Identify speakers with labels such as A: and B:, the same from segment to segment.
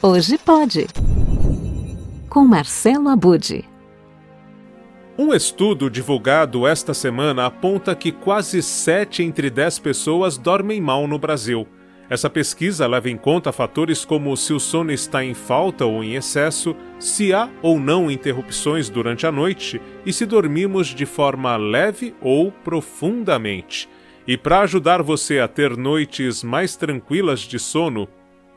A: Hoje pode. Com Marcelo Abude.
B: Um estudo divulgado esta semana aponta que quase 7 entre 10 pessoas dormem mal no Brasil. Essa pesquisa leva em conta fatores como se o sono está em falta ou em excesso, se há ou não interrupções durante a noite e se dormimos de forma leve ou profundamente. E para ajudar você a ter noites mais tranquilas de sono,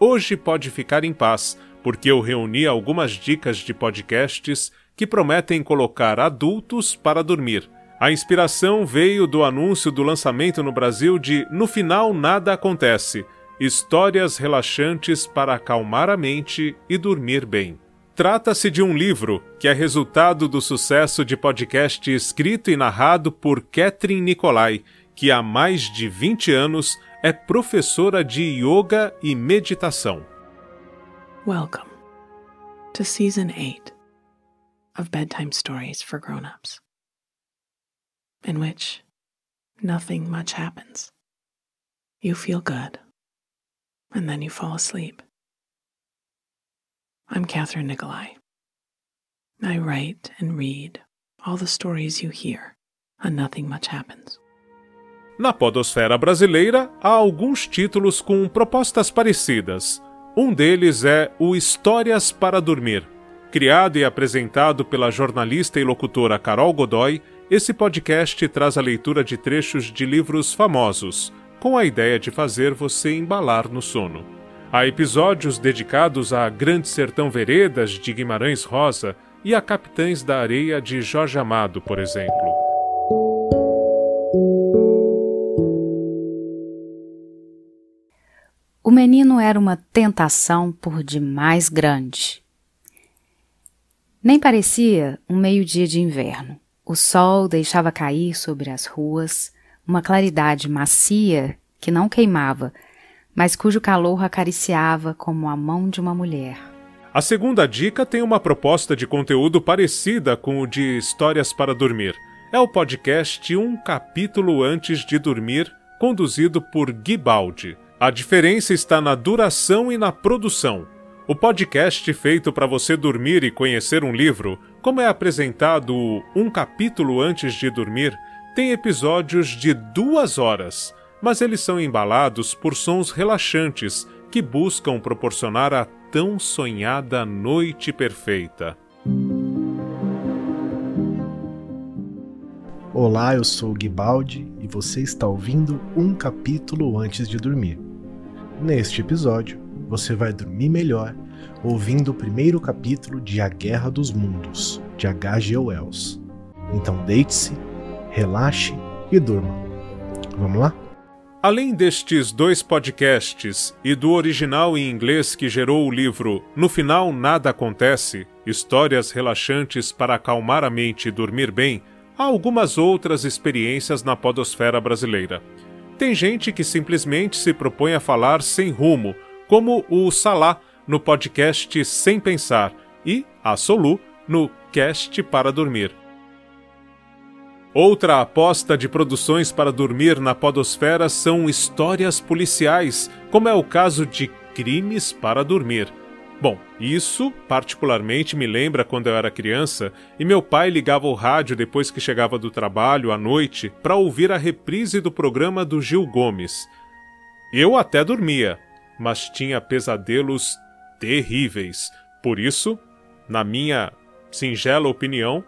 B: hoje pode ficar em paz, porque eu reuni algumas dicas de podcasts que prometem colocar adultos para dormir. A inspiração veio do anúncio do lançamento no Brasil de No Final Nada Acontece Histórias relaxantes para acalmar a mente e dormir bem. Trata-se de um livro que é resultado do sucesso de podcast escrito e narrado por Catherine Nicolai que há mais de 20 anos é professora de yoga e meditação.
C: Welcome to season 8 of bedtime stories for grown-ups, in which nothing much happens. You feel good, and then you fall asleep. I'm Catherine Nicolai. I write and read all the stories you hear and Nothing Much Happens.
B: Na podosfera brasileira, há alguns títulos com propostas parecidas. Um deles é o Histórias para Dormir. Criado e apresentado pela jornalista e locutora Carol Godoy, esse podcast traz a leitura de trechos de livros famosos, com a ideia de fazer você embalar no sono. Há episódios dedicados a Grande Sertão Veredas de Guimarães Rosa e a Capitães da Areia de Jorge Amado, por exemplo.
D: Menino era uma tentação por demais grande. Nem parecia um meio-dia de inverno. O sol deixava cair sobre as ruas uma claridade macia que não queimava, mas cujo calor acariciava como a mão de uma mulher.
B: A segunda dica tem uma proposta de conteúdo parecida com o de Histórias para Dormir. É o podcast Um Capítulo Antes de Dormir, conduzido por Gui Baldi. A diferença está na duração e na produção. O podcast feito para você dormir e conhecer um livro, como é apresentado um capítulo antes de dormir, tem episódios de duas horas, mas eles são embalados por sons relaxantes que buscam proporcionar a tão sonhada noite perfeita.
E: Olá, eu sou Guibaldi e você está ouvindo um capítulo antes de dormir. Neste episódio, você vai dormir melhor ouvindo o primeiro capítulo de A Guerra dos Mundos, de H.G. Wells. Então deite-se, relaxe e durma. Vamos lá?
B: Além destes dois podcasts e do original em inglês que gerou o livro No Final Nada Acontece Histórias Relaxantes para Acalmar a Mente e Dormir Bem, há algumas outras experiências na podosfera brasileira. Tem gente que simplesmente se propõe a falar sem rumo, como o Salá no podcast Sem Pensar e a Solu no Cast para Dormir. Outra aposta de produções para dormir na podosfera são histórias policiais, como é o caso de Crimes para Dormir Bom, isso particularmente me lembra quando eu era criança e meu pai ligava o rádio depois que chegava do trabalho à noite para ouvir a reprise do programa do Gil Gomes. Eu até dormia, mas tinha pesadelos terríveis. Por isso, na minha singela opinião,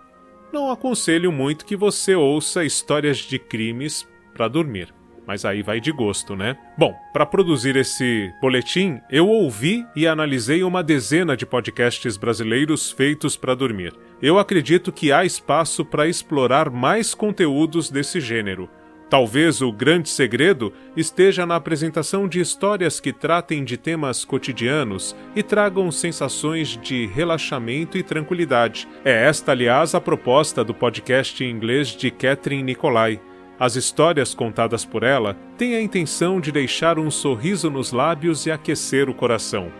B: não aconselho muito que você ouça histórias de crimes para dormir mas aí vai de gosto, né? Bom, para produzir esse boletim, eu ouvi e analisei uma dezena de podcasts brasileiros feitos para dormir. Eu acredito que há espaço para explorar mais conteúdos desse gênero. Talvez o grande segredo esteja na apresentação de histórias que tratem de temas cotidianos e tragam sensações de relaxamento e tranquilidade. É esta, aliás, a proposta do podcast em inglês de Catherine Nicolai as histórias contadas por ela têm a intenção de deixar um sorriso nos lábios e aquecer o coração.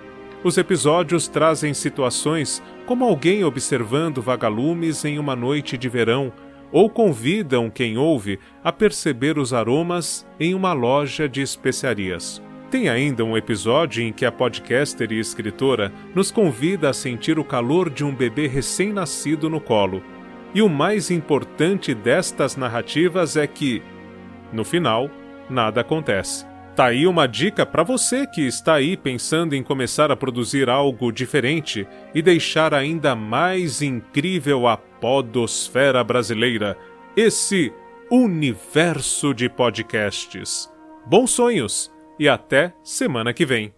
B: Os episódios trazem situações como alguém observando vagalumes em uma noite de verão ou convidam quem ouve a perceber os aromas em uma loja de especiarias. Tem ainda um episódio em que a podcaster e escritora nos convida a sentir o calor de um bebê recém-nascido no colo. E o mais importante destas narrativas é que, no final, nada acontece. Tá aí uma dica para você que está aí pensando em começar a produzir algo diferente e deixar ainda mais incrível a podosfera brasileira, esse universo de podcasts. Bons sonhos e até semana que vem.